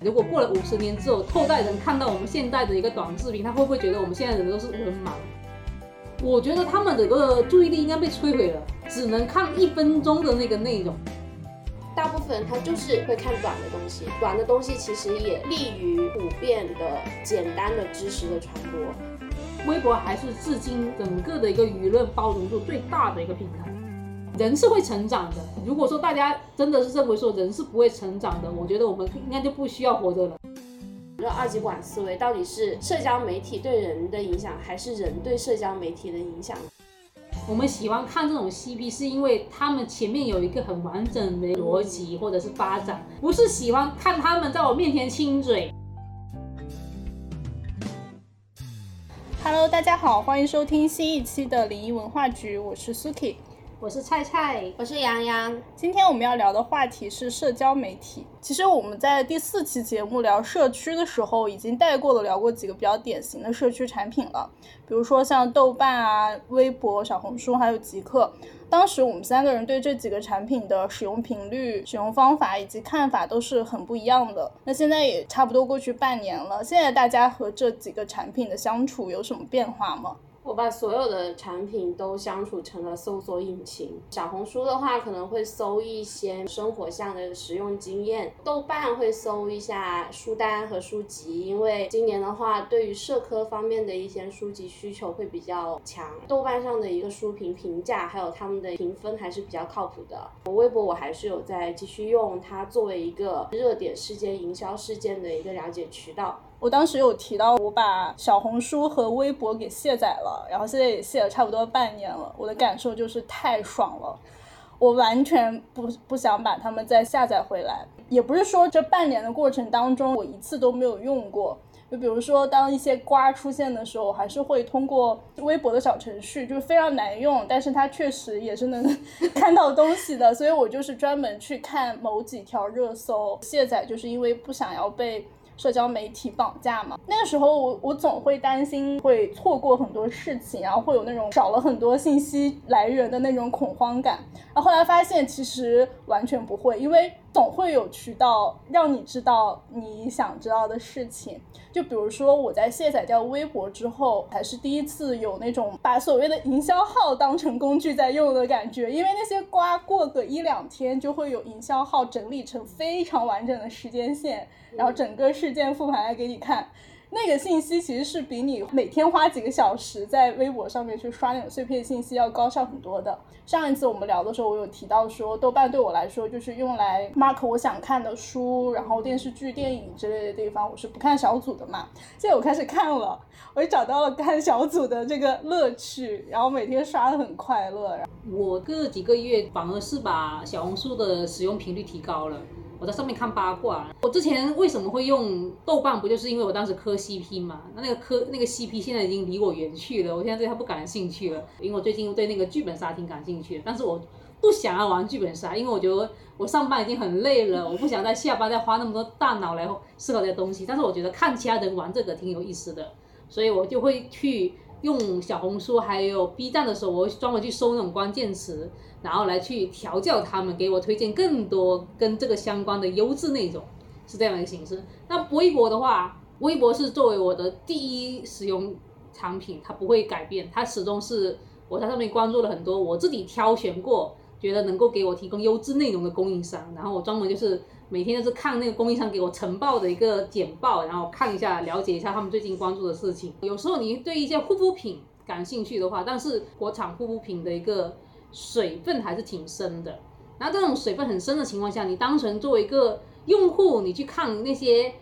如果过了五十年之后，后代人看到我们现在的一个短视频，他会不会觉得我们现在人都是文盲？我觉得他们的一个注意力应该被摧毁了，只能看一分钟的那个内容。大部分人他就是会看短的东西，短的东西其实也利于普遍的、简单的知识的传播。微博还是至今整个的一个舆论包容度最大的一个平台。人是会成长的。如果说大家真的是认为说人是不会成长的，我觉得我们应该就不需要活着了。说二极管思维到底是社交媒体对人的影响，还是人对社交媒体的影响？我们喜欢看这种 CP，是因为他们前面有一个很完整的逻辑或者是发展，不是喜欢看他们在我面前亲嘴。Hello，大家好，欢迎收听新一期的灵异文化局，我是 Suki。我是菜菜，我是洋洋。今天我们要聊的话题是社交媒体。其实我们在第四期节目聊社区的时候，已经带过了聊过几个比较典型的社区产品了，比如说像豆瓣啊、微博、小红书，还有极客。当时我们三个人对这几个产品的使用频率、使用方法以及看法都是很不一样的。那现在也差不多过去半年了，现在大家和这几个产品的相处有什么变化吗？我把所有的产品都相处成了搜索引擎。小红书的话，可能会搜一些生活上的实用经验；豆瓣会搜一下书单和书籍，因为今年的话，对于社科方面的一些书籍需求会比较强。豆瓣上的一个书评评价，还有他们的评分还是比较靠谱的。我微博我还是有在继续用它作为一个热点事件、营销事件的一个了解渠道。我当时有提到，我把小红书和微博给卸载了，然后现在也卸了差不多半年了。我的感受就是太爽了，我完全不不想把它们再下载回来。也不是说这半年的过程当中我一次都没有用过，就比如说当一些瓜出现的时候，我还是会通过微博的小程序，就是非常难用，但是它确实也是能 看到东西的，所以我就是专门去看某几条热搜卸载，就是因为不想要被。社交媒体绑架嘛，那个时候我我总会担心会错过很多事情，然后会有那种少了很多信息来源的那种恐慌感。然后后来发现其实完全不会，因为总会有渠道让你知道你想知道的事情。就比如说我在卸载掉微博之后，还是第一次有那种把所谓的营销号当成工具在用的感觉，因为那些瓜过个一两天就会有营销号整理成非常完整的时间线，然后整个事件复盘来给你看。那个信息其实是比你每天花几个小时在微博上面去刷那种碎片信息要高效很多的。上一次我们聊的时候，我有提到说，豆瓣对我来说就是用来 mark 我想看的书，然后电视剧、电影之类的地方，我是不看小组的嘛。现在我开始看了，我也找到了看小组的这个乐趣，然后每天刷的很快乐。我这几个月反而是把小红书的使用频率提高了。我在上面看八卦。我之前为什么会用豆瓣？不就是因为我当时磕 CP 嘛？那那个磕那个 CP 现在已经离我远去了，我现在对他不感兴趣了。因为我最近对那个剧本杀挺感兴趣的，但是我不想要玩剧本杀，因为我觉得我上班已经很累了，我不想在下班再花那么多大脑来思考这些东西。但是我觉得看其他人玩这个挺有意思的，所以我就会去用小红书还有 B 站的时候，我会专门去搜那种关键词。然后来去调教他们，给我推荐更多跟这个相关的优质内容，是这样一个形式。那微博的话，微博是作为我的第一使用产品，它不会改变，它始终是我在上面关注了很多我自己挑选过，觉得能够给我提供优质内容的供应商。然后我专门就是每天都是看那个供应商给我晨报的一个简报，然后看一下，了解一下他们最近关注的事情。有时候你对一些护肤品感兴趣的话，但是国产护肤品的一个。水分还是挺深的，那这种水分很深的情况下，你单纯作为一个用户，你去看那些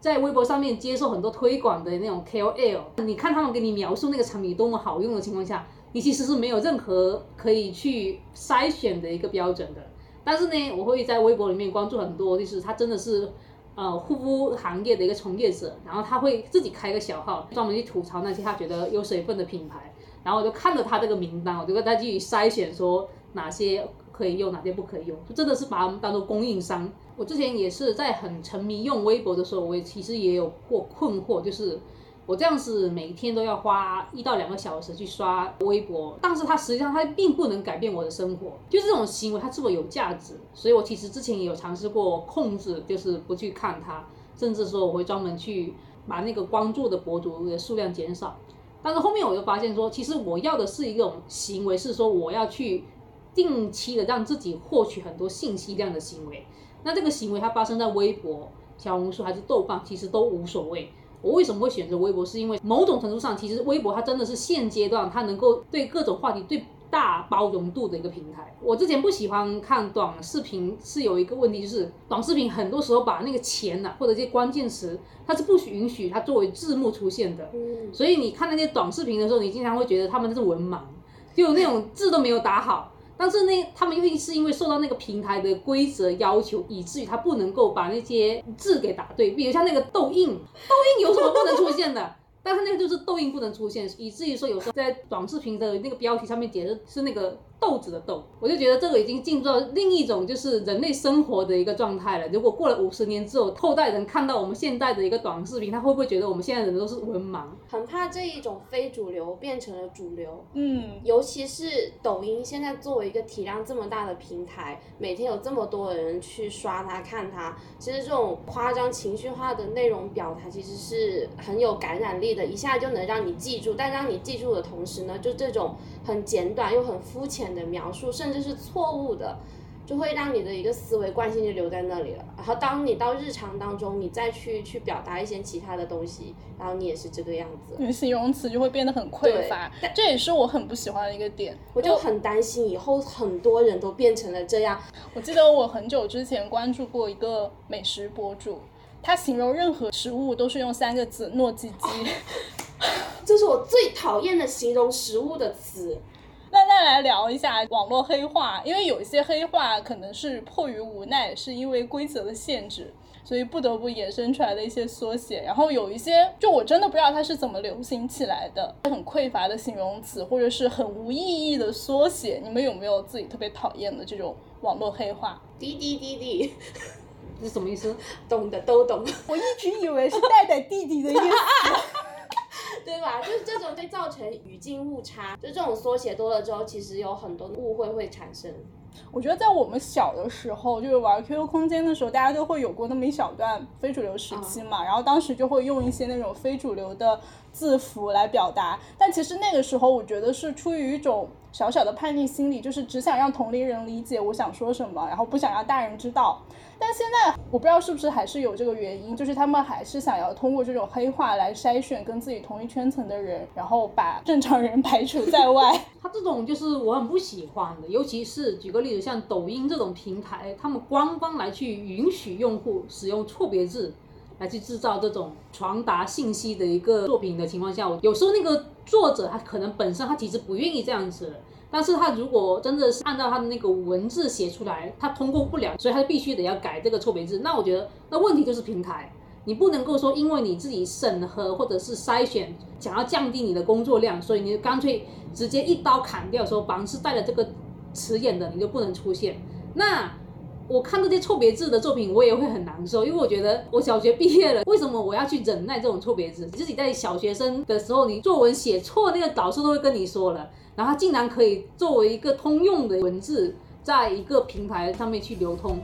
在微博上面接受很多推广的那种 KOL，你看他们给你描述那个产品多么好用的情况下，你其实是没有任何可以去筛选的一个标准的。但是呢，我会在微博里面关注很多，就是他真的是呃护肤行业的一个从业者，然后他会自己开个小号，专门去吐槽那些他觉得有水分的品牌。然后我就看着他这个名单，我就跟他去筛选，说哪些可以用，哪些不可以用，就真的是把他们当做供应商。我之前也是在很沉迷用微博的时候，我也其实也有过困惑，就是我这样子每天都要花一到两个小时去刷微博，但是它实际上它并不能改变我的生活，就这种行为它是否有价值？所以我其实之前也有尝试过控制，就是不去看它。甚至说我会专门去把那个关注的博主的数量减少。但是后面我就发现说，其实我要的是一种行为，是说我要去定期的让自己获取很多信息量的行为。那这个行为它发生在微博、小红书还是豆瓣，其实都无所谓。我为什么会选择微博？是因为某种程度上，其实微博它真的是现阶段它能够对各种话题最大包容度的一个平台。我之前不喜欢看短视频，是有一个问题，就是短视频很多时候把那个钱呐、或者这些关键词，它是不许允许它作为字幕出现的。嗯，所以你看那些短视频的时候，你经常会觉得他们是文盲，就那种字都没有打好。但是那，他们又是因为受到那个平台的规则要求，以至于他不能够把那些字给打对。比如像那个痘印，痘印有什么不能出现的？但是那个就是痘印不能出现，以至于说有时候在短视频的那个标题上面写的是那个豆子的豆，我就觉得这个已经进入到另一种就是人类生活的一个状态了。如果过了五十年之后，后代人看到我们现在的一个短视频，他会不会觉得我们现在人都是文盲？很怕这一种非主流变成了主流。嗯，尤其是抖音现在作为一个体量这么大的平台，每天有这么多的人去刷它、看它，其实这种夸张情绪化的内容表达其实是很有感染力的，一下就能让你记住。但让你记住的同时呢，就这种很简短又很肤浅的描述，甚至是错误的。就会让你的一个思维惯性就留在那里了，然后当你到日常当中，你再去去表达一些其他的东西，然后你也是这个样子。你的形容词就会变得很匮乏，这也是我很不喜欢的一个点。我就很担心以后很多人都变成了这样。我记得我很久之前关注过一个美食博主，他形容任何食物都是用三个字“糯叽叽”，这是我最讨厌的形容食物的词。那再来聊一下网络黑话，因为有一些黑话可能是迫于无奈，是因为规则的限制，所以不得不衍生出来的一些缩写。然后有一些，就我真的不知道它是怎么流行起来的，很匮乏的形容词，或者是很无意义的缩写。你们有没有自己特别讨厌的这种网络黑话？滴滴滴滴，这是什么意思？懂的都懂，我一直以为是带带弟弟的意思。对吧？就是这种会造成语境误差，就这种缩写多了之后，其实有很多误会会产生。我觉得在我们小的时候，就是玩 QQ 空间的时候，大家都会有过那么一小段非主流时期嘛，然后当时就会用一些那种非主流的字符来表达，但其实那个时候我觉得是出于一种小小的叛逆心理，就是只想让同龄人理解我想说什么，然后不想让大人知道。但现在我不知道是不是还是有这个原因，就是他们还是想要通过这种黑化来筛选跟自己同一圈层的人，然后把正常人排除在外。他这种就是我很不喜欢的，尤其是举个例子，像抖音这种平台，他们官方来去允许用户使用错别字，来去制造这种传达信息的一个作品的情况下，有时候那个作者他可能本身他其实不愿意这样子。但是他如果真的是按照他的那个文字写出来，他通过不了，所以他必须得要改这个错别字。那我觉得那问题就是平台，你不能够说因为你自己审核或者是筛选，想要降低你的工作量，所以你干脆直接一刀砍掉，说凡是带了这个词眼的你就不能出现。那我看这些错别字的作品，我也会很难受，因为我觉得我小学毕业了，为什么我要去忍耐这种错别字？自己在小学生的时候，你作文写错，那个导师都会跟你说了。然后它竟然可以作为一个通用的文字，在一个平台上面去流通。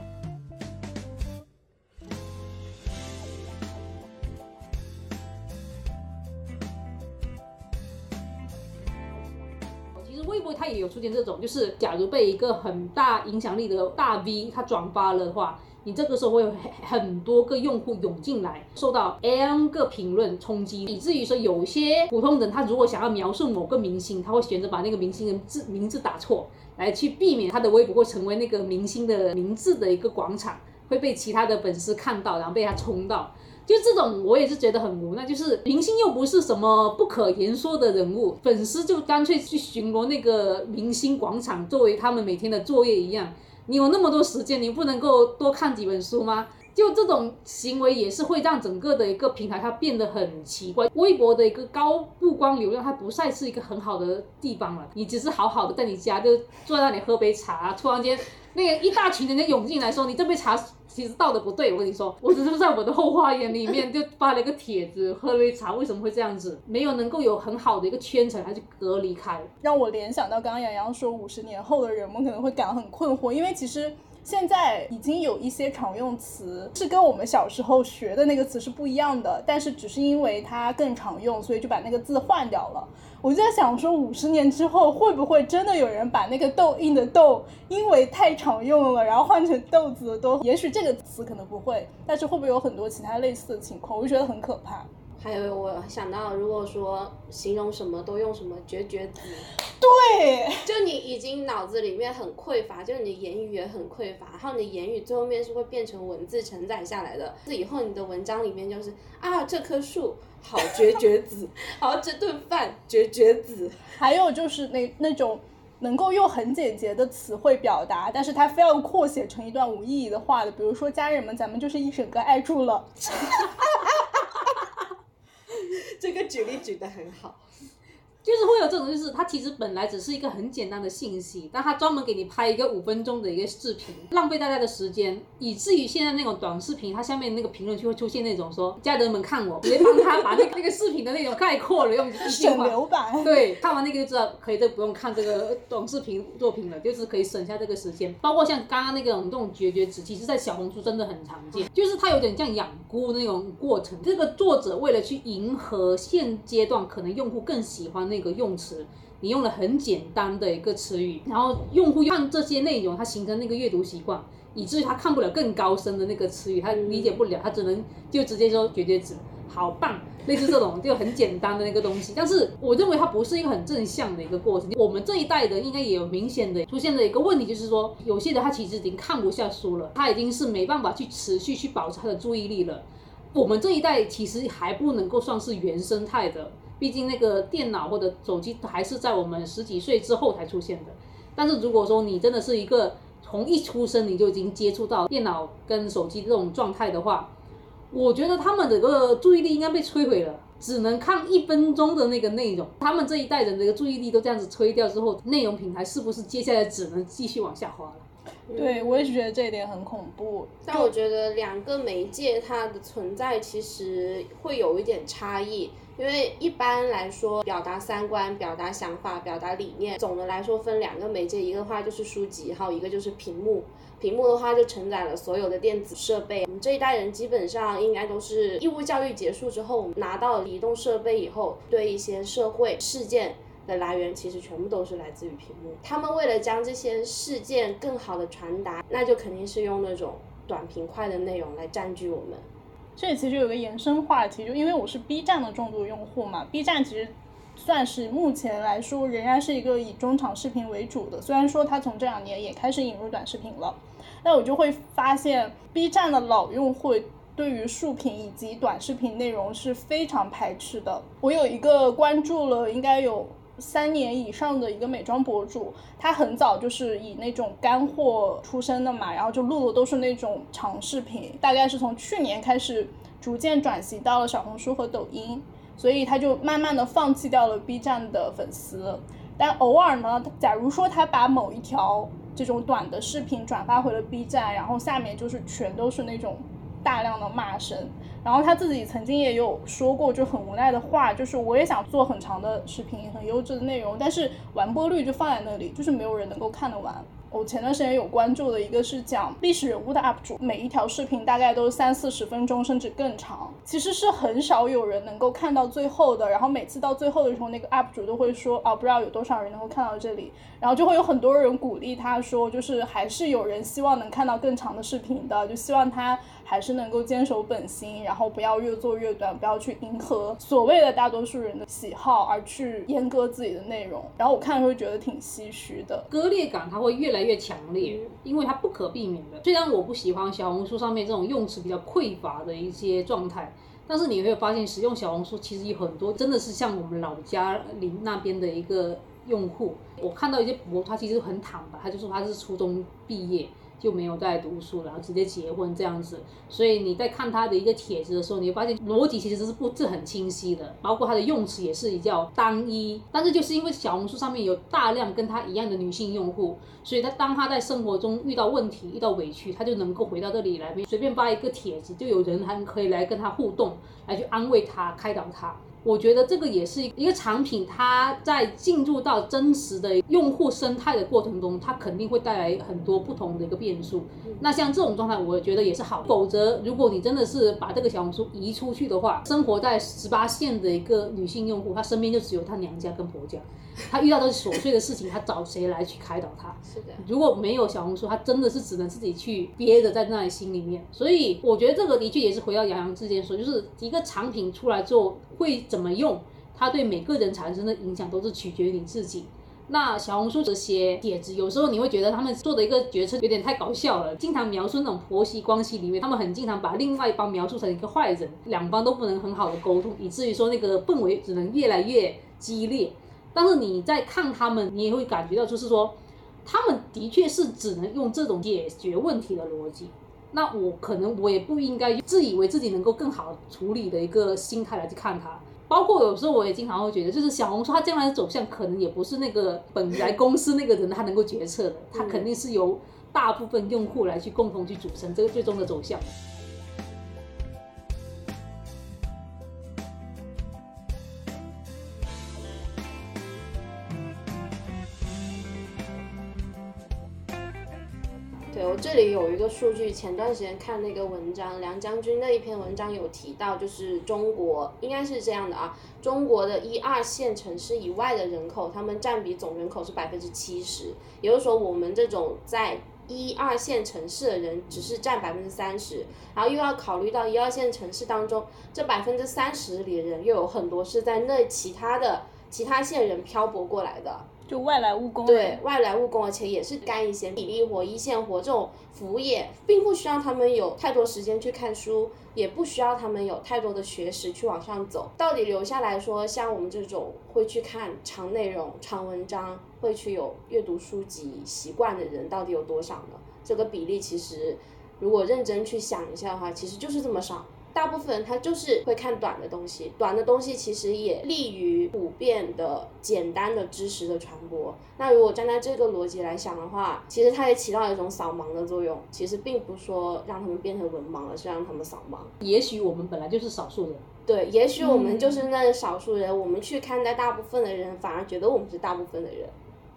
也有出现这种，就是假如被一个很大影响力的大 V 他转发了的话，你这个时候会有很很多个用户涌进来，受到 N 个评论冲击，以至于说有些普通人他如果想要描述某个明星，他会选择把那个明星的字名字打错，来去避免他的微博会成为那个明星的名字的一个广场，会被其他的粉丝看到，然后被他冲到。就这种，我也是觉得很无奈。就是明星又不是什么不可言说的人物，粉丝就干脆去巡逻那个明星广场，作为他们每天的作业一样。你有那么多时间，你不能够多看几本书吗？就这种行为也是会让整个的一个平台它变得很奇怪。微博的一个高曝光流量，它不再是一个很好的地方了。你只是好好的在你家就坐在那里喝杯茶，突然间那个一大群人家涌进来说你这杯茶其实倒的不对。我跟你说，我只是在我的后花园里面就发了一个帖子，喝了杯茶，为什么会这样子？没有能够有很好的一个圈层，还是隔离开。让我联想到刚刚杨洋说五十年后的人们可能会感到很困惑，因为其实。现在已经有一些常用词是跟我们小时候学的那个词是不一样的，但是只是因为它更常用，所以就把那个字换掉了。我就在想说，五十年之后会不会真的有人把那个痘印的痘，因为太常用了，然后换成豆子的豆？也许这个词可能不会，但是会不会有很多其他类似的情况？我就觉得很可怕。还有我想到，如果说形容什么都用什么绝绝子，对，就你已经脑子里面很匮乏，就是你的言语也很匮乏，然后你的言语最后面是会变成文字承载下来的。这以后你的文章里面就是啊，这棵树好绝绝子，好这顿饭绝绝子。还有就是那那种能够用很简洁的词汇表达，但是他非要扩写成一段无意义的话的，比如说家人们，咱们就是一整个爱住了。举例举得很好，就是会有这种，就是它其实本来只是一个很简单的信息，但它专门给你拍一个五分钟的一个视频，浪费大家的时间，以至于现在那种短视频，它下面那个评论区会出现那种说家人们看我，直接帮他把那个那个视频的内容概括了，用一句省话。流版。对，看完那个就知道可以，就不用看这个短视频作品了，就是可以省下这个时间。包括像刚刚那种这种绝绝子，其实在小红书真的很常见，就是它有点像养菇那种过程。这个作者为了去迎合现阶段可能用户更喜欢那个用词，你用了很简单的一个词语，然后用户看这些内容，他形成那个阅读习惯，以至于他看不了更高深的那个词语，他理解不了，他只能就直接说绝绝子。好棒，类似这种就很简单的那个东西，但是我认为它不是一个很正向的一个过程。我们这一代人应该也有明显的出现的一个问题，就是说有些人他其实已经看不下书了，他已经是没办法去持续去保持他的注意力了。我们这一代其实还不能够算是原生态的，毕竟那个电脑或者手机还是在我们十几岁之后才出现的。但是如果说你真的是一个从一出生你就已经接触到电脑跟手机这种状态的话，我觉得他们的个注意力应该被摧毁了，只能看一分钟的那个内容。他们这一代人的一个注意力都这样子摧掉之后，内容平台是不是接下来只能继续往下滑了？对，我也是觉得这一点很恐怖。但我觉得两个媒介它的存在其实会有一点差异，因为一般来说，表达三观、表达想法、表达理念，总的来说分两个媒介，一个话就是书籍，还有一个就是屏幕。屏幕的话就承载了所有的电子设备。我们这一代人基本上应该都是义务教育结束之后，我们拿到了移动设备以后，对一些社会事件。的来源其实全部都是来自于屏幕。他们为了将这些事件更好的传达，那就肯定是用那种短平快的内容来占据我们。这里其实有个延伸话题，就因为我是 B 站的重度用户嘛，B 站其实算是目前来说仍然是一个以中长视频为主的，虽然说它从这两年也开始引入短视频了，但我就会发现 B 站的老用户对于竖屏以及短视频内容是非常排斥的。我有一个关注了，应该有。三年以上的一个美妆博主，他很早就是以那种干货出身的嘛，然后就录的都是那种长视频，大概是从去年开始逐渐转型到了小红书和抖音，所以他就慢慢的放弃掉了 B 站的粉丝，但偶尔呢，假如说他把某一条这种短的视频转发回了 B 站，然后下面就是全都是那种。大量的骂声，然后他自己曾经也有说过就很无奈的话，就是我也想做很长的视频，很优质的内容，但是完播率就放在那里，就是没有人能够看得完。我前段时间有关注的一个是讲历史人物的 UP 主，每一条视频大概都三四十分钟，甚至更长。其实是很少有人能够看到最后的。然后每次到最后的时候，那个 UP 主都会说，哦，不知道有多少人能够看到这里。然后就会有很多人鼓励他说，就是还是有人希望能看到更长的视频的，就希望他还是能够坚守本心，然后不要越做越短，不要去迎合所谓的大多数人的喜好而去阉割自己的内容。然后我看会觉得挺唏嘘的，割裂感它会越来越强烈，因为它不可避免的。虽然我不喜欢小红书上面这种用词比较匮乏的一些状态，但是你会发现使用小红书其实有很多真的是像我们老家邻那边的一个。用户，我看到一些博，他其实很坦白，他就说他是初中毕业就没有再读书，然后直接结婚这样子。所以你在看他的一个帖子的时候，你会发现逻辑其实是不是很清晰的，包括他的用词也是比较单一。但是就是因为小红书上面有大量跟他一样的女性用户，所以他当他在生活中遇到问题、遇到委屈，他就能够回到这里来，随便发一个帖子，就有人还可以来跟他互动，来去安慰他、开导他。我觉得这个也是一个产品，它在进入到真实的用户生态的过程中，它肯定会带来很多不同的一个变数。那像这种状态，我觉得也是好。否则，如果你真的是把这个小红书移出去的话，生活在十八线的一个女性用户，她身边就只有她娘家跟婆家，她遇到的琐碎的事情，他找谁来去开导他？是的，如果没有小红书，他真的是只能自己去憋着在那里心里面。所以我觉得这个的确也是回到杨洋之前说，就是一个产品出来之后会怎么用，它对每个人产生的影响都是取决于你自己。那小红书这些帖子，有时候你会觉得他们做的一个决策有点太搞笑了，经常描述那种婆媳关系里面，他们很经常把另外一方描述成一个坏人，两方都不能很好的沟通，以至于说那个氛围只能越来越激烈。但是你在看他们，你也会感觉到，就是说，他们的确是只能用这种解决问题的逻辑。那我可能我也不应该自以为自己能够更好处理的一个心态来去看它。包括有时候我也经常会觉得，就是小红书它将来的走向，可能也不是那个本来公司那个人他能够决策的，他肯定是由大部分用户来去共同去组成这个最终的走向。这里有一个数据，前段时间看那个文章，梁将军那一篇文章有提到，就是中国应该是这样的啊，中国的一二线城市以外的人口，他们占比总人口是百分之七十，也就是说我们这种在一二线城市的人只是占百分之三十，然后又要考虑到一二线城市当中这百分之三十里的人，又有很多是在那其他的其他县人漂泊过来的。就外来务工，对外来务工，而且也是干一些体力活、一线活这种服务业，并不需要他们有太多时间去看书，也不需要他们有太多的学识去往上走。到底留下来说，像我们这种会去看长内容、长文章，会去有阅读书籍习惯的人，到底有多少呢？这个比例其实，如果认真去想一下的话，其实就是这么少。大部分人他就是会看短的东西，短的东西其实也利于普遍的简单的知识的传播。那如果站在这个逻辑来想的话，其实它也起到一种扫盲的作用。其实并不说让他们变成文盲，而是让他们扫盲。也许我们本来就是少数人，对，也许我们就是那少数人，我们去看待大部分的人，反而觉得我们是大部分的人。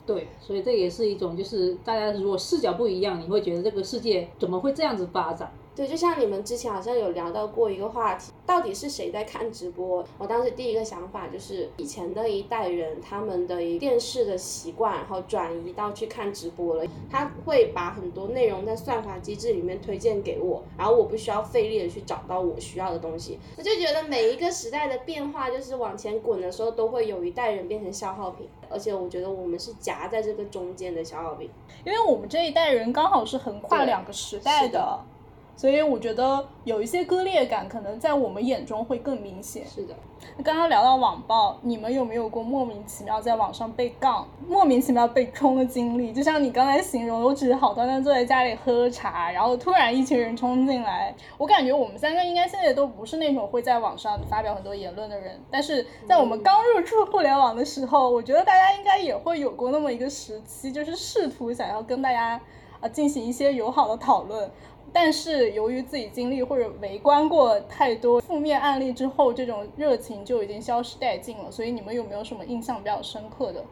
对，所以这也是一种，就是大家如果视角不一样，你会觉得这个世界怎么会这样子发展？对，就像你们之前好像有聊到过一个话题，到底是谁在看直播？我当时第一个想法就是以前的一代人他们的一电视的习惯，然后转移到去看直播了。他会把很多内容在算法机制里面推荐给我，然后我不需要费力的去找到我需要的东西。我就觉得每一个时代的变化，就是往前滚的时候，都会有一代人变成消耗品，而且我觉得我们是夹在这个中间的消耗品，因为我们这一代人刚好是横跨两个时代的。所以我觉得有一些割裂感，可能在我们眼中会更明显。是的。刚刚聊到网暴，你们有没有过莫名其妙在网上被杠、莫名其妙被冲的经历？就像你刚才形容，我只是好端端坐在家里喝茶，然后突然一群人冲进来。我感觉我们三个应该现在都不是那种会在网上发表很多言论的人，但是在我们刚入驻互联网的时候，我觉得大家应该也会有过那么一个时期，就是试图想要跟大家啊进行一些友好的讨论。但是由于自己经历或者围观过太多负面案例之后，这种热情就已经消失殆尽了。所以你们有没有什么印象比较深刻的？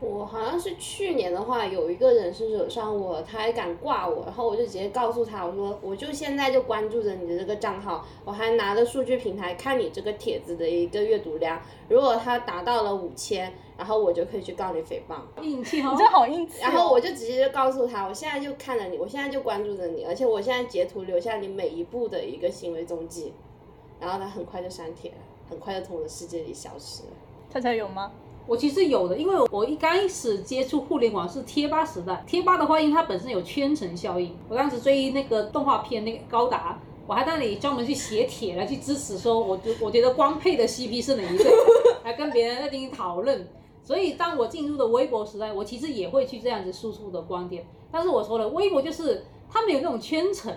我好像是去年的话，有一个人是惹上我，他还敢挂我，然后我就直接告诉他，我说我就现在就关注着你的这个账号，我还拿着数据平台看你这个帖子的一个阅读量，如果他达到了五千，然后我就可以去告你诽谤。硬气哦，这好硬气。然后我就直接就告诉他，我现在就看着你，我现在就关注着你，而且我现在截图留下你每一步的一个行为踪迹，然后他很快就删帖了，很快就从我的世界里消失了。他才有吗？我其实有的，因为我一开始接触互联网是贴吧时代，贴吧的话，因为它本身有圈层效应。我当时追那个动画片那个高达，我还在那里专门去写帖来去支持，说我觉我觉得光配的 CP 是哪一对，来跟别人在进行讨论。所以当我进入了微博时代，我其实也会去这样子输出的观点。但是我说了，微博就是他们有那种圈层，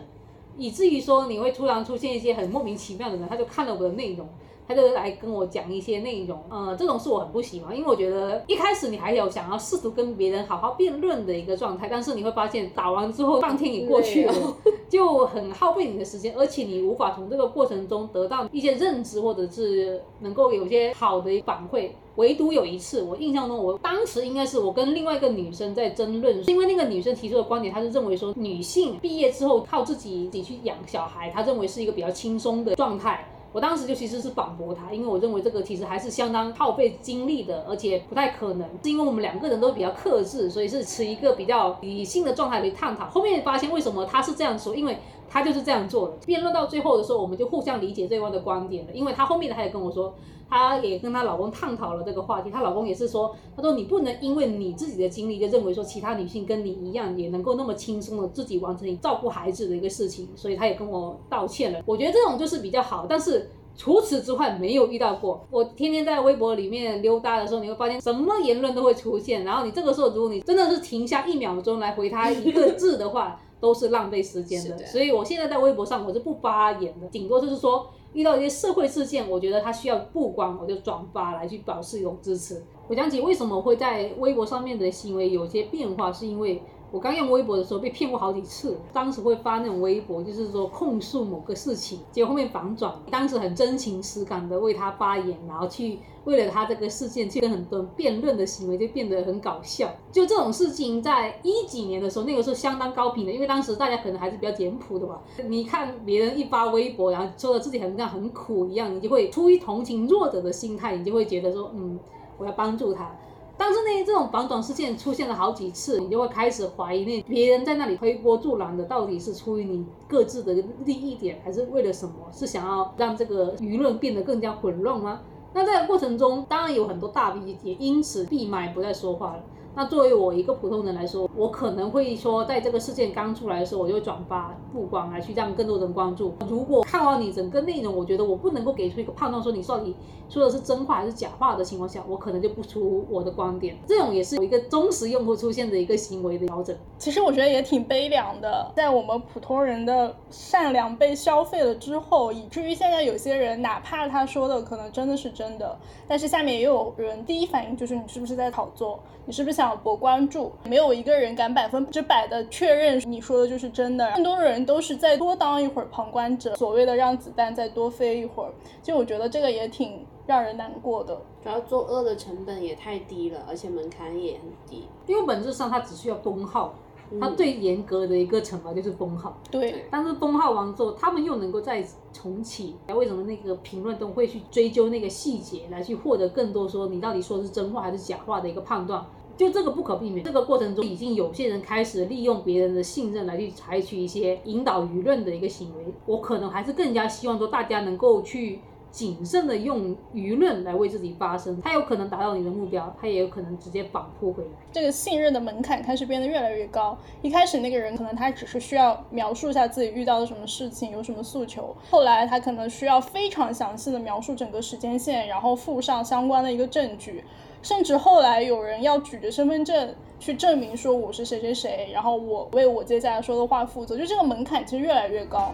以至于说你会突然出现一些很莫名其妙的人，他就看了我的内容。他就来跟我讲一些内容，呃，这种是我很不喜欢，因为我觉得一开始你还有想要试图跟别人好好辩论的一个状态，但是你会发现打完之后半天也过去了，就很耗费你的时间，而且你无法从这个过程中得到一些认知，或者是能够有些好的反馈。唯独有一次，我印象中，我当时应该是我跟另外一个女生在争论，因为那个女生提出的观点，她是认为说女性毕业之后靠自己自己去养小孩，她认为是一个比较轻松的状态。我当时就其实是反驳她，因为我认为这个其实还是相当耗费精力的，而且不太可能。是因为我们两个人都比较克制，所以是持一个比较理性的状态来探讨。后面发现为什么她是这样说，因为她就是这样做的。辩论到最后的时候，我们就互相理解对方的观点了。因为她后面的她也跟我说，她也跟她老公探讨了这个话题。她老公也是说，他说你不能因为你自己的经历就认为说其他女性跟你一样也能够那么轻松的自己完成你照顾孩子的一个事情。所以她也跟我道歉了。我觉得这种就是比较好，但是。除此之外没有遇到过。我天天在微博里面溜达的时候，你会发现什么言论都会出现。然后你这个时候，如果你真的是停下一秒钟来回他一个字的话，都是浪费时间的。所以我现在在微博上我是不发言的，顶多就是说遇到一些社会事件，我觉得他需要曝光，我就转发来去表示一种支持。我讲起为什么会在微博上面的行为有些变化，是因为。我刚用微博的时候被骗过好几次，当时会发那种微博，就是说控诉某个事情，结果后面反转，当时很真情实感的为他发言，然后去为了他这个事件去跟很多人辩论的行为就变得很搞笑。就这种事情，在一几年的时候，那个时候相当高频的，因为当时大家可能还是比较简朴的吧。你看别人一发微博，然后说的自己很像很苦一样，你就会出于同情弱者的心态，你就会觉得说，嗯，我要帮助他。但是呢，这种反转事件出现了好几次，你就会开始怀疑，那别人在那里推波助澜的，到底是出于你各自的利益点，还是为了什么？是想要让这个舆论变得更加混乱吗？那在过程中，当然有很多大 V 也因此闭麦不再说话了。那作为我一个普通人来说，我可能会说，在这个事件刚出来的时候，我就转发曝光来去让更多人关注。如果看完你整个内容，我觉得我不能够给出一个判断，说你到底说的是真话还是假话的情况下，我可能就不出我的观点。这种也是有一个忠实用户出现的一个行为的调整。其实我觉得也挺悲凉的，在我们普通人的善良被消费了之后，以至于现在有些人，哪怕他说的可能真的是真的，但是下面也有人第一反应就是你是不是在炒作，你是不是想。博关注，没有一个人敢百分之百的确认你说的就是真的，更多人都是再多当一会儿旁观者，所谓的让子弹再多飞一会儿。就我觉得这个也挺让人难过的，主要作恶的成本也太低了，而且门槛也很低，因为本质上它只需要封号。他最严格的一个惩罚就是封号，对。但是封号完之后，他们又能够再重启。为什么那个评论都会去追究那个细节，来去获得更多说你到底说的是真话还是假话的一个判断？就这个不可避免。这个过程中，已经有些人开始利用别人的信任来去采取一些引导舆论的一个行为。我可能还是更加希望说大家能够去。谨慎的用舆论来为自己发声，它有可能达到你的目标，它也有可能直接反扑回来。这个信任的门槛开始变得越来越高。一开始那个人可能他只是需要描述一下自己遇到的什么事情，有什么诉求，后来他可能需要非常详细的描述整个时间线，然后附上相关的一个证据，甚至后来有人要举着身份证去证明说我是谁谁谁，然后我为我接下来说的话负责。就这个门槛其实越来越高。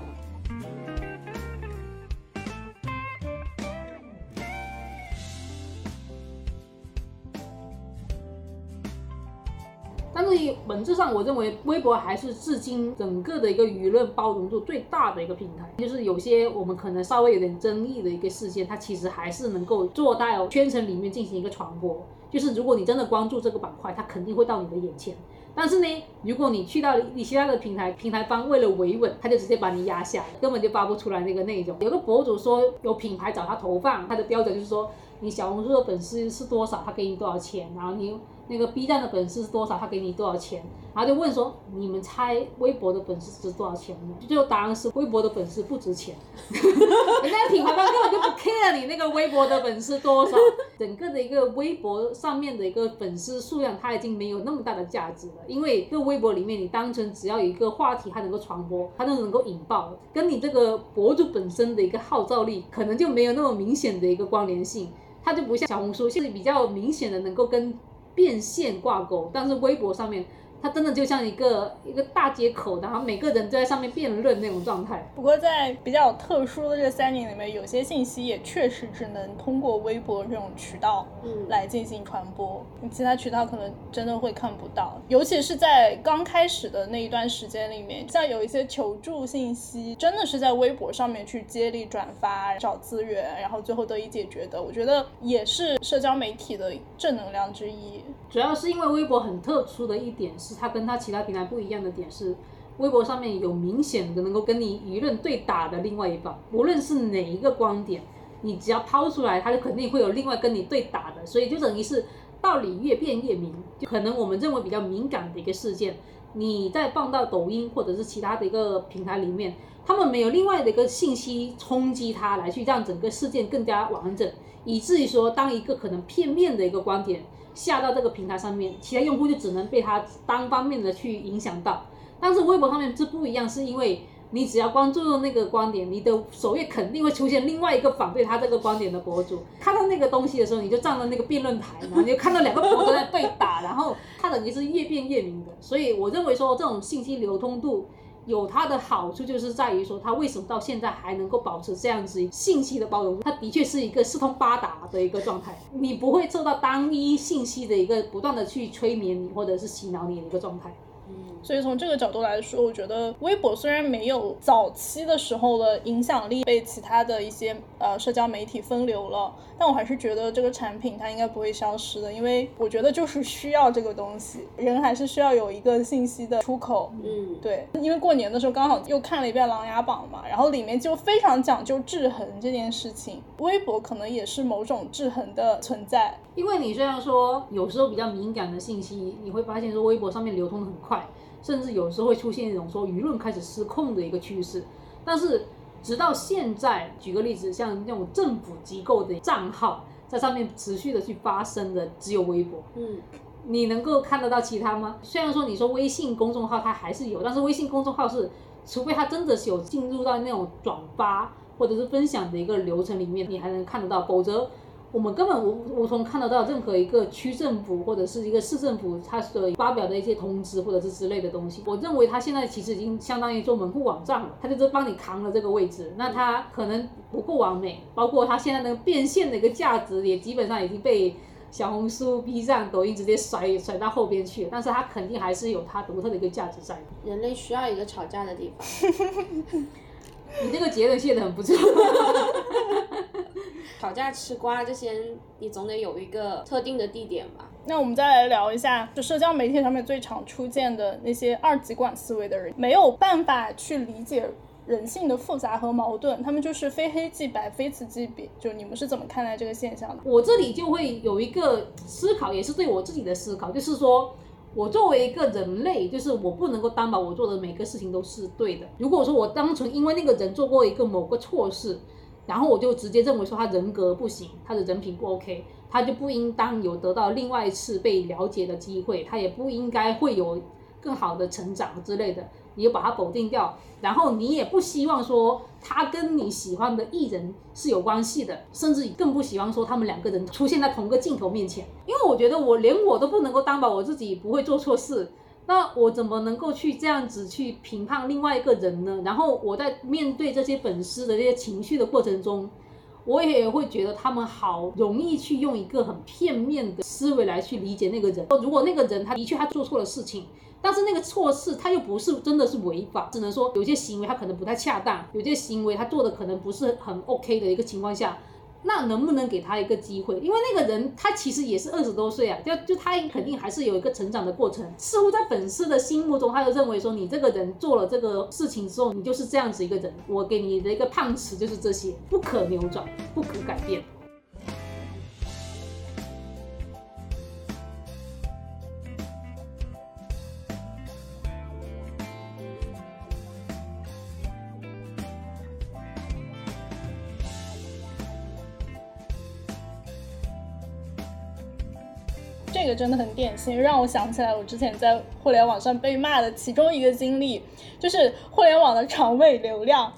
但是本质上，我认为微博还是至今整个的一个舆论包容度最大的一个平台。就是有些我们可能稍微有点争议的一个事件，它其实还是能够做到圈层里面进行一个传播。就是如果你真的关注这个板块，它肯定会到你的眼前。但是呢，如果你去到你其他的平台，平台方为了维稳，他就直接把你压下，根本就发不出来那个内容。有个博主说，有品牌找他投放，他的标准就是说，你小红书的粉丝是多少，他给你多少钱，然后你。那个 B 站的粉丝是多少？他给你多少钱？然后就问说：你们猜微博的粉丝值多少钱呢？最后答案是微博的粉丝不值钱。人家品牌方根本就不 care 你那个微博的粉丝多少，整个的一个微博上面的一个粉丝数量，它已经没有那么大的价值了。因为这个微博里面，你当成只要有一个话题，它能够传播，它都能够引爆，跟你这个博主本身的一个号召力，可能就没有那么明显的一个关联性。它就不像小红书，现在比较明显的能够跟。变现挂钩，但是微博上面它真的就像一个一个大街口，然后每个人都在上面辩论那种状态。不过在比较特殊的这三年里面，有些信息也确实只能通过微博这种渠道来进行传播，其他渠道可能真的会看不到。尤其是在刚开始的那一段时间里面，像有一些求助信息，真的是在微博上面去接力转发找资源，然后最后得以解决的。我觉得也是社交媒体的正能量之一。主要是因为微博很特殊的一点是，它跟它其他平台不一样的点是，微博上面有明显的能够跟你舆论对打的另外一方，无论是哪一个观点，你只要抛出来，它就肯定会有另外跟你对打的，所以就等于是道理越辩越明。就可能我们认为比较敏感的一个事件，你再放到抖音或者是其他的一个平台里面，他们没有另外的一个信息冲击它，来去让整个事件更加完整，以至于说当一个可能片面的一个观点。下到这个平台上面，其他用户就只能被他单方面的去影响到。但是微博上面是不一样，是因为你只要关注那个观点，你的首页肯定会出现另外一个反对他这个观点的博主。看到那个东西的时候，你就站在那个辩论台，然后你就看到两个博主在对打，然后他等于是越辩越明的。所以我认为说这种信息流通度。有它的好处，就是在于说，它为什么到现在还能够保持这样子信息的包容？它的确是一个四通八达的一个状态，你不会受到单一信息的一个不断的去催眠你，或者是洗脑你的一个状态。嗯所以从这个角度来说，我觉得微博虽然没有早期的时候的影响力被其他的一些呃社交媒体分流了，但我还是觉得这个产品它应该不会消失的，因为我觉得就是需要这个东西，人还是需要有一个信息的出口。嗯，对，因为过年的时候刚好又看了一遍《琅琊榜》嘛，然后里面就非常讲究制衡这件事情，微博可能也是某种制衡的存在。因为你虽然说有时候比较敏感的信息，你会发现说微博上面流通的很快。甚至有时候会出现一种说舆论开始失控的一个趋势，但是直到现在，举个例子，像那种政府机构的账号在上面持续的去发声的，只有微博。嗯，你能够看得到其他吗？虽然说你说微信公众号它还是有，但是微信公众号是，除非它真的是有进入到那种转发或者是分享的一个流程里面，你还能看得到，否则。我们根本无无从看得到任何一个区政府或者是一个市政府它所发表的一些通知或者是之类的东西。我认为它现在其实已经相当于做门户网站了，它就是帮你扛了这个位置。那它可能不够完美，包括它现在那个变现的一个价值也基本上已经被小红书、B 站、抖音直接甩甩到后边去了。但是它肯定还是有它独特的一个价值在。人类需要一个吵架的地方。你这个结论写的很不错。吵架、吃瓜这些，你总得有一个特定的地点吧。那我们再来聊一下，就社交媒体上面最常出现的那些二极管思维的人，没有办法去理解人性的复杂和矛盾，他们就是非黑即白、非此即彼。就你们是怎么看待这个现象的？我这里就会有一个思考，也是对我自己的思考，就是说我作为一个人类，就是我不能够担保我做的每个事情都是对的。如果说我单纯因为那个人做过一个某个错事，然后我就直接认为说他人格不行，他的人品不 OK，他就不应当有得到另外一次被了解的机会，他也不应该会有更好的成长之类的，你就把他否定掉。然后你也不希望说他跟你喜欢的艺人是有关系的，甚至更不希望说他们两个人出现在同个镜头面前，因为我觉得我连我都不能够担保我自己不会做错事。那我怎么能够去这样子去评判另外一个人呢？然后我在面对这些粉丝的这些情绪的过程中，我也会觉得他们好容易去用一个很片面的思维来去理解那个人。如果那个人他的确他做错了事情，但是那个错事他又不是真的是违法，只能说有些行为他可能不太恰当，有些行为他做的可能不是很 OK 的一个情况下。那能不能给他一个机会？因为那个人他其实也是二十多岁啊，就就他肯定还是有一个成长的过程。似乎在粉丝的心目中，他就认为说你这个人做了这个事情之后，你就是这样子一个人。我给你的一个判词就是这些，不可扭转，不可改变。个真的很典型，让我想起来我之前在互联网上被骂的其中一个经历，就是互联网的长尾流量。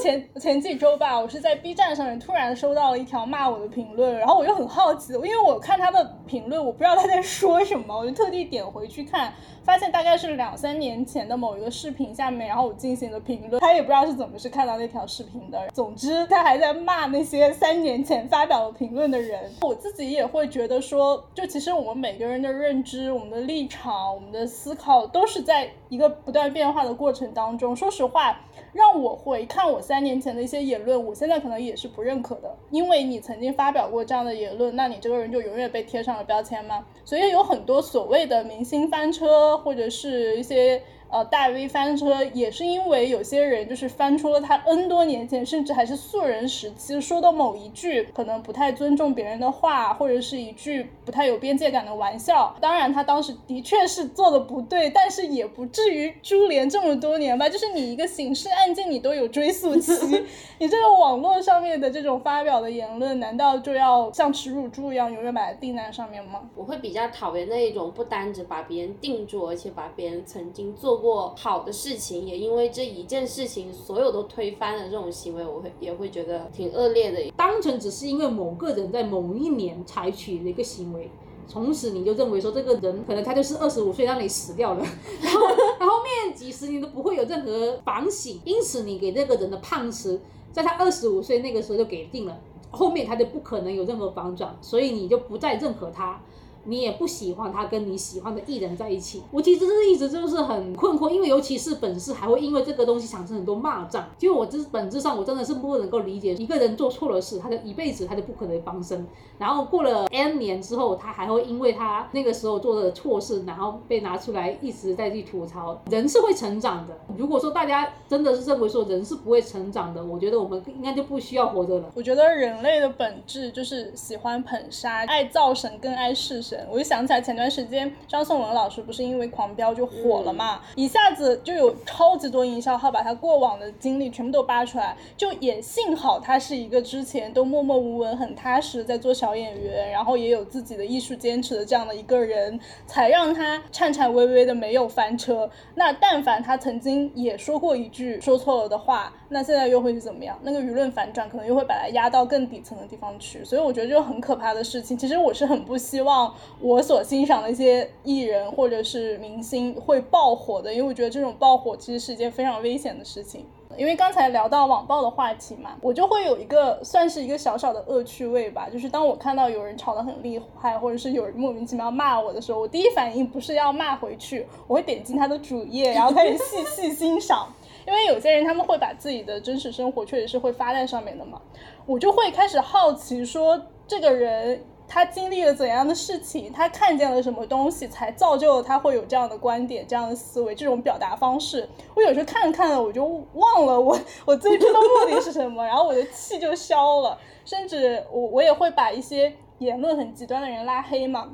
前前几周吧，我是在 B 站上面突然收到了一条骂我的评论，然后我就很好奇，因为我看他的评论，我不知道他在说什么，我就特地点回去看。发现大概是两三年前的某一个视频下面，然后我进行了评论，他也不知道是怎么是看到那条视频的。总之，他还在骂那些三年前发表了评论的人。我自己也会觉得说，就其实我们每个人的认知、我们的立场、我们的思考，都是在一个不断变化的过程当中。说实话。让我回看我三年前的一些言论，我现在可能也是不认可的，因为你曾经发表过这样的言论，那你这个人就永远被贴上了标签吗？所以有很多所谓的明星翻车，或者是一些。呃，大 V 翻车也是因为有些人就是翻出了他 N 多年前，甚至还是素人时期说的某一句可能不太尊重别人的话，或者是一句不太有边界感的玩笑。当然，他当时的确是做的不对，但是也不至于株连这么多年吧。就是你一个刑事案件，你都有追诉期，你这个网络上面的这种发表的言论，难道就要像耻辱柱一样永远摆在地那上面吗？我会比较讨厌那一种不单只把别人定住，而且把别人曾经做。过好的事情，也因为这一件事情，所有都推翻了这种行为，我会也会觉得挺恶劣的。当成只是因为某个人在某一年采取了一个行为，从此你就认为说这个人可能他就是二十五岁让你死掉了，然后然后面几十年都不会有任何反省，因此你给这个人的判词，在他二十五岁那个时候就给定了，后面他就不可能有任何反转，所以你就不再认可他。你也不喜欢他跟你喜欢的艺人在一起，我其实是一直就是很困惑，因为尤其是粉丝还会因为这个东西产生很多骂战。就我这本质上我真的是不能够理解，一个人做错了事，他的一辈子他就不可能翻身，然后过了 N 年之后，他还会因为他那个时候做的错事，然后被拿出来一直在去吐槽。人是会成长的，如果说大家真的是认为说人是不会成长的，我觉得我们应该就不需要活着了。我觉得人类的本质就是喜欢捧杀，爱造神更爱弑神。我就想起来前段时间张颂文老师不是因为狂飙就火了嘛，一下子就有超级多营销号把他过往的经历全部都扒出来，就也幸好他是一个之前都默默无闻、很踏实在做小演员，然后也有自己的艺术坚持的这样的一个人，才让他颤颤巍巍的没有翻车。那但凡他曾经也说过一句说错了的话，那现在又会是怎么样？那个舆论反转可能又会把他压到更底层的地方去。所以我觉得这个很可怕的事情。其实我是很不希望。我所欣赏的一些艺人或者是明星会爆火的，因为我觉得这种爆火其实是一件非常危险的事情。因为刚才聊到网暴的话题嘛，我就会有一个算是一个小小的恶趣味吧，就是当我看到有人吵得很厉害，或者是有人莫名其妙骂我的时候，我第一反应不是要骂回去，我会点进他的主页，然后开始细细欣赏。因为有些人他们会把自己的真实生活确实是会发在上面的嘛，我就会开始好奇说这个人。他经历了怎样的事情？他看见了什么东西，才造就了他会有这样的观点、这样的思维、这种表达方式？我有时候看着看着，我就忘了我我最初的目的是什么，然后我的气就消了。甚至我我也会把一些言论很极端的人拉黑嘛，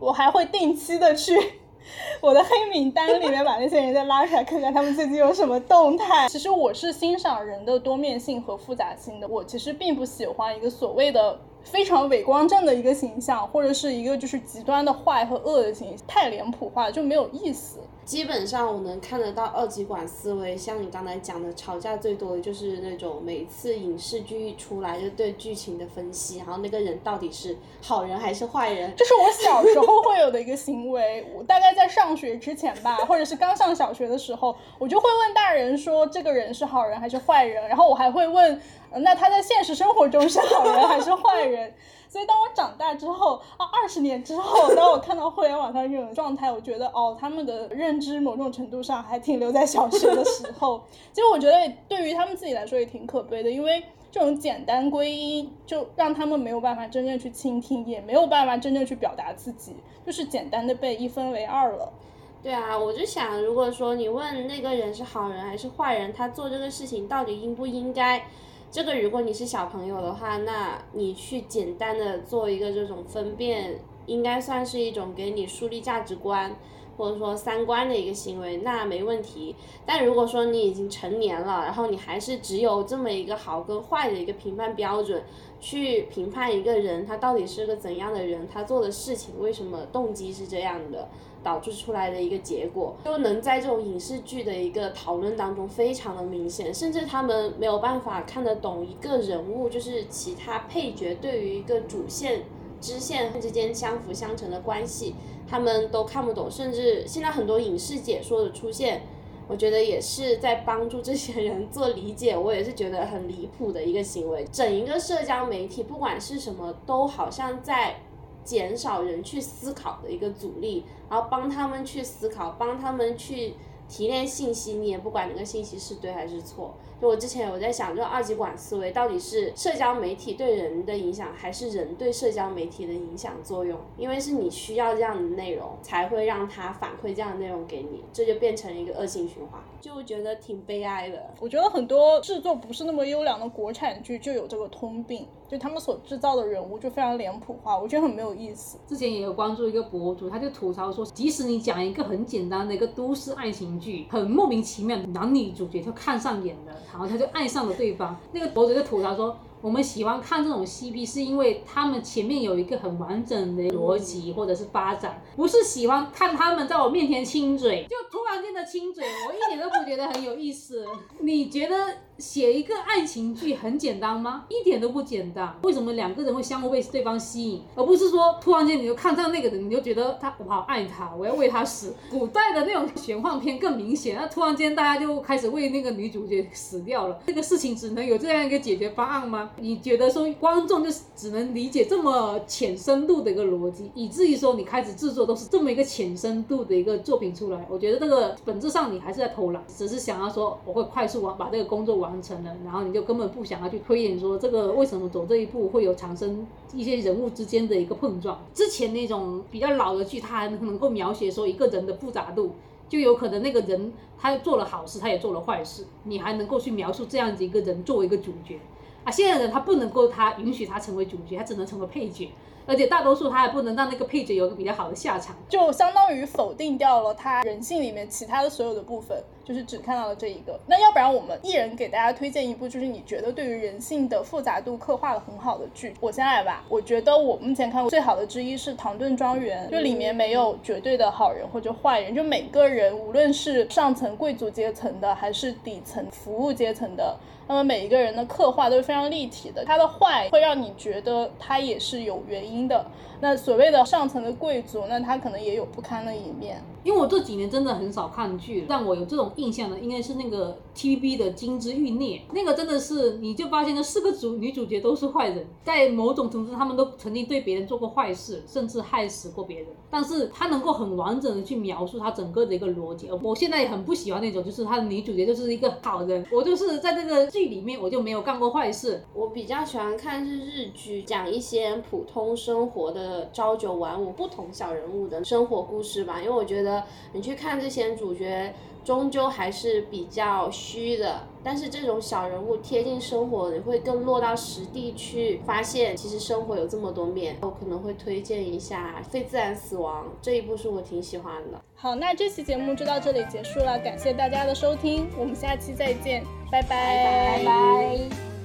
我还会定期的去 我的黑名单里面把那些人再拉出来，看看他们最近有什么动态。其实我是欣赏人的多面性和复杂性的，我其实并不喜欢一个所谓的。非常伪光正的一个形象，或者是一个就是极端的坏和恶的形象，太脸谱化就没有意思。基本上我能看得到二极管思维，像你刚才讲的，吵架最多的就是那种每次影视剧一出来就对剧情的分析，然后那个人到底是好人还是坏人，这 是 我小时候会有的一个行为。我大概在上学之前吧，或者是刚上小学的时候，我就会问大人说这个人是好人还是坏人，然后我还会问。那他在现实生活中是好人还是坏人？所以当我长大之后啊，二十年之后，当我看到互联网上这种状态，我觉得哦，他们的认知某种程度上还停留在小学的时 候。其实我觉得对于他们自己来说也挺可悲的，因为这种简单归因就让他们没有办法真正去倾听，也没有办法真正去表达自己，就是简单的被一分为二了。对啊，我就想，如果说你问那个人是好人还是坏人，他做这个事情到底应不应该？这个如果你是小朋友的话，那你去简单的做一个这种分辨，应该算是一种给你树立价值观或者说三观的一个行为，那没问题。但如果说你已经成年了，然后你还是只有这么一个好跟坏的一个评判标准，去评判一个人他到底是个怎样的人，他做的事情为什么动机是这样的。导致出来的一个结果，就能在这种影视剧的一个讨论当中非常的明显，甚至他们没有办法看得懂一个人物，就是其他配角对于一个主线。支线之间相辅相成的关系，他们都看不懂，甚至现在很多影视解说的出现，我觉得也是在帮助这些人做理解。我也是觉得很离谱的一个行为。整一个社交媒体，不管是什么，都好像在减少人去思考的一个阻力，然后帮他们去思考，帮他们去提炼信息。你也不管那个信息是对还是错。就我之前有在想，就二极管思维到底是社交媒体对人的影响，还是人对社交媒体的影响作用？因为是你需要这样的内容，才会让他反馈这样的内容给你，这就变成一个恶性循环，就觉得挺悲哀的。我觉得很多制作不是那么优良的国产剧就有这个通病，就他们所制造的人物就非常脸谱化，我觉得很没有意思。之前也有关注一个博主，他就吐槽说，即使你讲一个很简单的一个都市爱情剧，很莫名其妙，男女主角就看上眼了。然后他就爱上了对方，那个博主就吐槽说。我们喜欢看这种 CP，是因为他们前面有一个很完整的逻辑或者是发展，不是喜欢看他们在我面前亲嘴，就突然间的亲嘴，我一点都不觉得很有意思。你觉得写一个爱情剧很简单吗？一点都不简单。为什么两个人会相互被对方吸引，而不是说突然间你就看上那个人，你就觉得他我好爱他，我要为他死。古代的那种玄幻片更明显，那突然间大家就开始为那个女主角死掉了，这个事情只能有这样一个解决方案吗？你觉得说观众就只能理解这么浅深度的一个逻辑，以至于说你开始制作都是这么一个浅深度的一个作品出来。我觉得这个本质上你还是在偷懒，只是想要说我会快速完把这个工作完成了，然后你就根本不想要去推演说这个为什么走这一步会有产生一些人物之间的一个碰撞。之前那种比较老的剧，它还能够描写说一个人的复杂度，就有可能那个人他做了好事，他也做了坏事，你还能够去描述这样子一个人作为一个主角。啊，现在人他不能够，他允许他成为主角，他只能成为配角，而且大多数他还不能让那个配角有个比较好的下场，就相当于否定掉了他人性里面其他的所有的部分，就是只看到了这一个。那要不然我们一人给大家推荐一部，就是你觉得对于人性的复杂度刻画的很好的剧。我先来吧，我觉得我目前看过最好的之一是《唐顿庄园》，就里面没有绝对的好人或者坏人，就每个人无论是上层贵族阶层的，还是底层服务阶层的。那么每一个人的刻画都是非常立体的，他的坏会让你觉得他也是有原因的。那所谓的上层的贵族，那他可能也有不堪的一面。因为我这几年真的很少看剧，让我有这种印象的应该是那个 T B 的《金枝欲孽》，那个真的是你就发现这四个主女主角都是坏人，在某种程度上他们都曾经对别人做过坏事，甚至害死过别人。但是他能够很完整的去描述他整个的一个逻辑。我现在也很不喜欢那种，就是他的女主角就是一个好人，我就是在这个剧里面我就没有干过坏事。我比较喜欢看是日剧，讲一些普通生活的朝九晚五、不同小人物的生活故事吧，因为我觉得。你去看这些主角，终究还是比较虚的。但是这种小人物贴近生活，你会更落到实地去发现，其实生活有这么多面。我可能会推荐一下《非自然死亡》这一部，是我挺喜欢的。好，那这期节目就到这里结束了，感谢大家的收听，我们下期再见，拜拜拜拜。